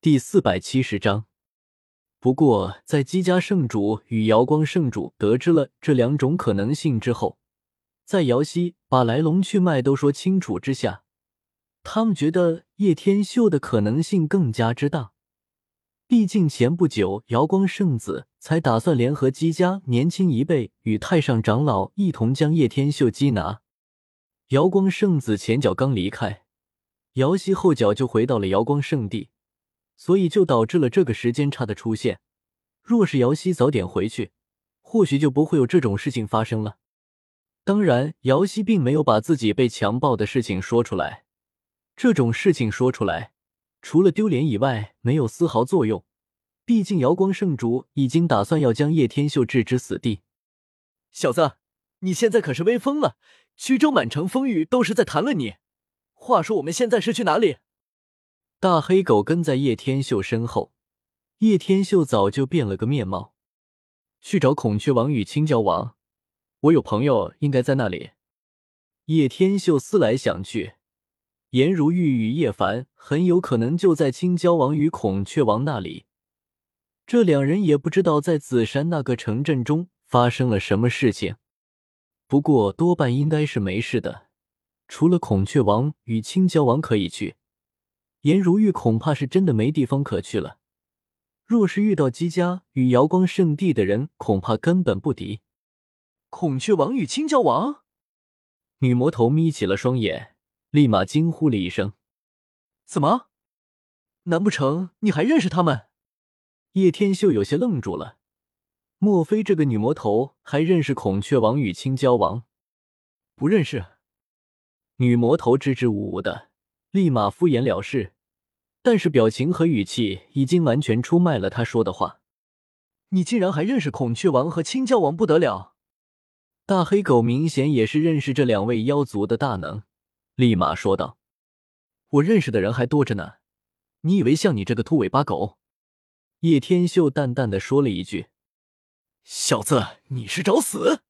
第四百七十章。不过，在姬家圣主与瑶光圣主得知了这两种可能性之后，在瑶溪把来龙去脉都说清楚之下，他们觉得叶天秀的可能性更加之大。毕竟前不久，瑶光圣子才打算联合姬家年轻一辈与太上长老一同将叶天秀缉拿。瑶光圣子前脚刚离开，瑶溪后脚就回到了瑶光圣地，所以就导致了这个时间差的出现。若是瑶溪早点回去，或许就不会有这种事情发生了。当然，瑶溪并没有把自己被强暴的事情说出来，这种事情说出来。除了丢脸以外，没有丝毫作用。毕竟瑶光圣主已经打算要将叶天秀置之死地。小子，你现在可是威风了，徐州满城风雨都是在谈论你。话说我们现在是去哪里？大黑狗跟在叶天秀身后，叶天秀早就变了个面貌。去找孔雀王与青椒王，我有朋友应该在那里。叶天秀思来想去。颜如玉与叶凡很有可能就在青椒王与孔雀王那里，这两人也不知道在紫山那个城镇中发生了什么事情，不过多半应该是没事的。除了孔雀王与青椒王可以去，颜如玉恐怕是真的没地方可去了。若是遇到姬家与瑶光圣地的人，恐怕根本不敌。孔雀王与青椒王，女魔头眯起了双眼。立马惊呼了一声：“怎么？难不成你还认识他们？”叶天秀有些愣住了。莫非这个女魔头还认识孔雀王与青椒王？不认识。女魔头支支吾吾的，立马敷衍了事，但是表情和语气已经完全出卖了他说的话。你竟然还认识孔雀王和青椒王，不得了！大黑狗明显也是认识这两位妖族的大能。立马说道：“我认识的人还多着呢，你以为像你这个秃尾巴狗？”叶天秀淡淡的说了一句：“小子，你是找死！”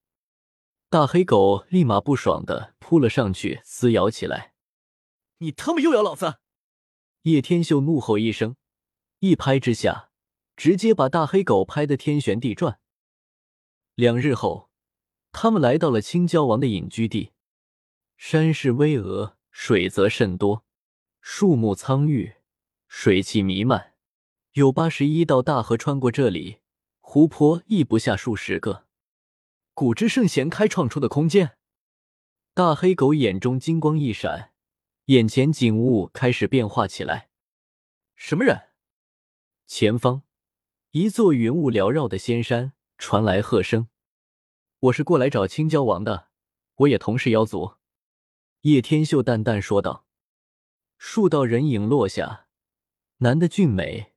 大黑狗立马不爽的扑了上去，撕咬起来。“你他妈又咬老子！”叶天秀怒吼一声，一拍之下，直接把大黑狗拍得天旋地转。两日后，他们来到了青椒王的隐居地。山势巍峨，水泽甚多，树木苍郁，水汽弥漫。有八十一道大河穿过这里，湖泊亦不下数十个。古之圣贤开创出的空间。大黑狗眼中金光一闪，眼前景物开始变化起来。什么人？前方，一座云雾缭绕的仙山传来喝声：“我是过来找青椒王的，我也同是妖族。”叶天秀淡淡说道：“数道人影落下，男的俊美，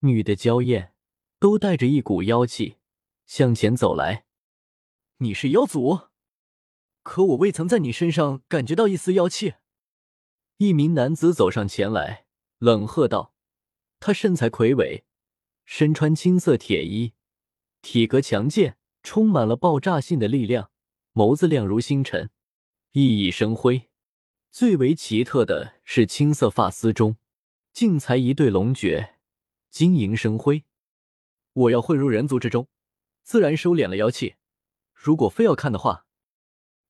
女的娇艳，都带着一股妖气向前走来。你是妖族，可我未曾在你身上感觉到一丝妖气。”一名男子走上前来，冷喝道：“他身材魁伟，身穿青色铁衣，体格强健，充满了爆炸性的力量，眸子亮如星辰。”熠熠生辉，最为奇特的是青色发丝中竟裁一对龙诀，晶莹生辉。我要混入人族之中，自然收敛了妖气。如果非要看的话，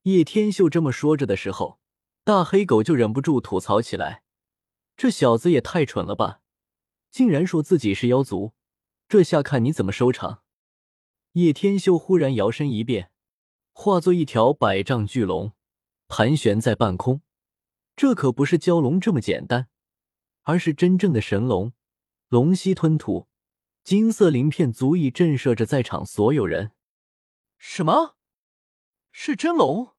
叶天秀这么说着的时候，大黑狗就忍不住吐槽起来：“这小子也太蠢了吧，竟然说自己是妖族，这下看你怎么收场！”叶天秀忽然摇身一变，化作一条百丈巨龙。盘旋在半空，这可不是蛟龙这么简单，而是真正的神龙，龙息吞吐，金色鳞片足以震慑着在场所有人。什么？是真龙？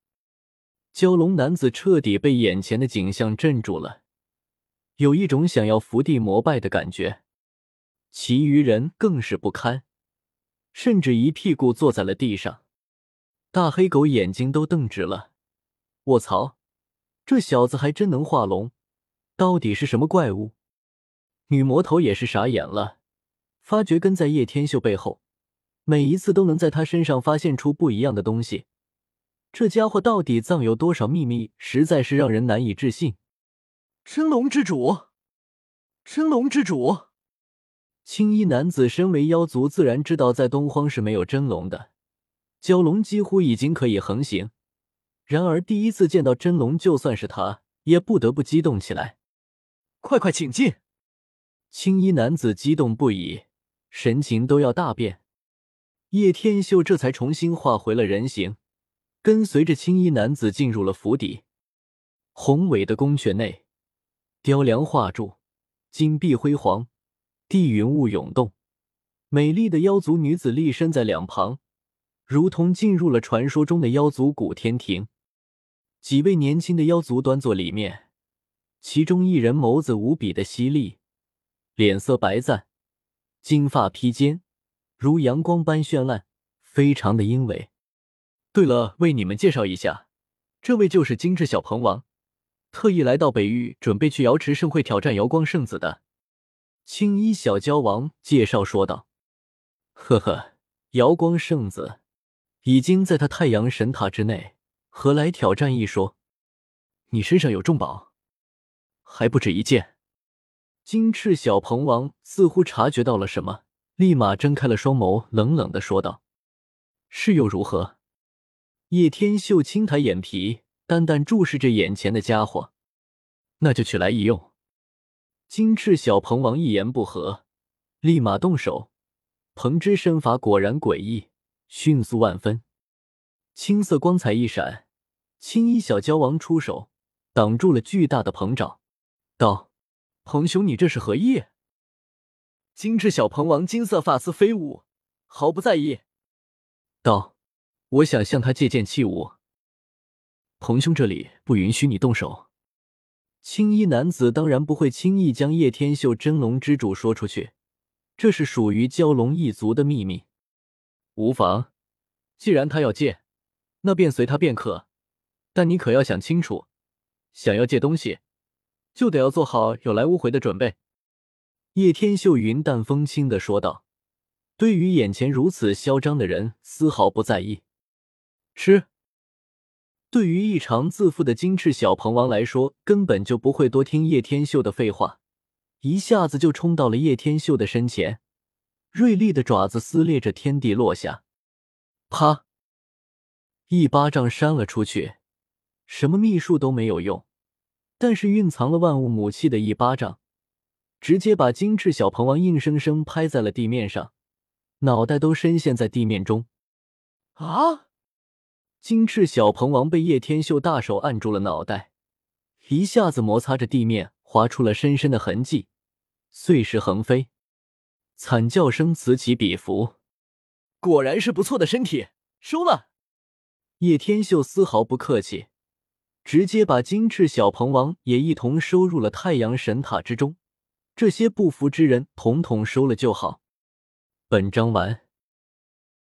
蛟龙男子彻底被眼前的景象镇住了，有一种想要伏地膜拜的感觉。其余人更是不堪，甚至一屁股坐在了地上。大黑狗眼睛都瞪直了。卧槽，这小子还真能化龙，到底是什么怪物？女魔头也是傻眼了，发觉跟在叶天秀背后，每一次都能在他身上发现出不一样的东西。这家伙到底藏有多少秘密，实在是让人难以置信。真龙之主，真龙之主，青衣男子身为妖族，自然知道在东荒是没有真龙的，蛟龙几乎已经可以横行。然而第一次见到真龙，就算是他也不得不激动起来。快快请进！青衣男子激动不已，神情都要大变。叶天秀这才重新化回了人形，跟随着青衣男子进入了府邸。宏伟的宫阙内，雕梁画柱，金碧辉煌。地云雾涌动，美丽的妖族女子立身在两旁，如同进入了传说中的妖族古天庭。几位年轻的妖族端坐里面，其中一人眸子无比的犀利，脸色白赞，金发披肩，如阳光般绚烂，非常的英伟。对了，为你们介绍一下，这位就是精致小鹏王，特意来到北域，准备去瑶池盛会挑战瑶光圣子的。青衣小蛟王介绍说道：“呵呵，瑶光圣子已经在他太阳神塔之内，何来挑战一说？你身上有重宝，还不止一件。”金翅小鹏王似乎察觉到了什么，立马睁开了双眸，冷冷的说道：“是又如何？”叶天秀轻抬眼皮，淡淡注视着眼前的家伙：“那就取来一用。”金翅小鹏王一言不合，立马动手。鹏之身法果然诡异，迅速万分。青色光彩一闪，青衣小蛟王出手挡住了巨大的鹏爪，道：“鹏兄，你这是何意？”金翅小鹏王金色发丝飞舞，毫不在意，道：“我想向他借剑器物。彭兄这里不允许你动手。”青衣男子当然不会轻易将叶天秀真龙之主说出去，这是属于蛟龙一族的秘密。无妨，既然他要借，那便随他便可。但你可要想清楚，想要借东西，就得要做好有来无回的准备。”叶天秀云淡风轻的说道，对于眼前如此嚣张的人，丝毫不在意。吃。对于异常自负的金翅小鹏王来说，根本就不会多听叶天秀的废话，一下子就冲到了叶天秀的身前，锐利的爪子撕裂着天地落下，啪，一巴掌扇了出去，什么秘术都没有用，但是蕴藏了万物母气的一巴掌，直接把金翅小鹏王硬生生拍在了地面上，脑袋都深陷在地面中，啊！金翅小鹏王被叶天秀大手按住了脑袋，一下子摩擦着地面，划出了深深的痕迹，碎石横飞，惨叫声此起彼伏。果然是不错的身体，收了。叶天秀丝毫不客气，直接把金翅小鹏王也一同收入了太阳神塔之中。这些不服之人，统统收了就好。本章完。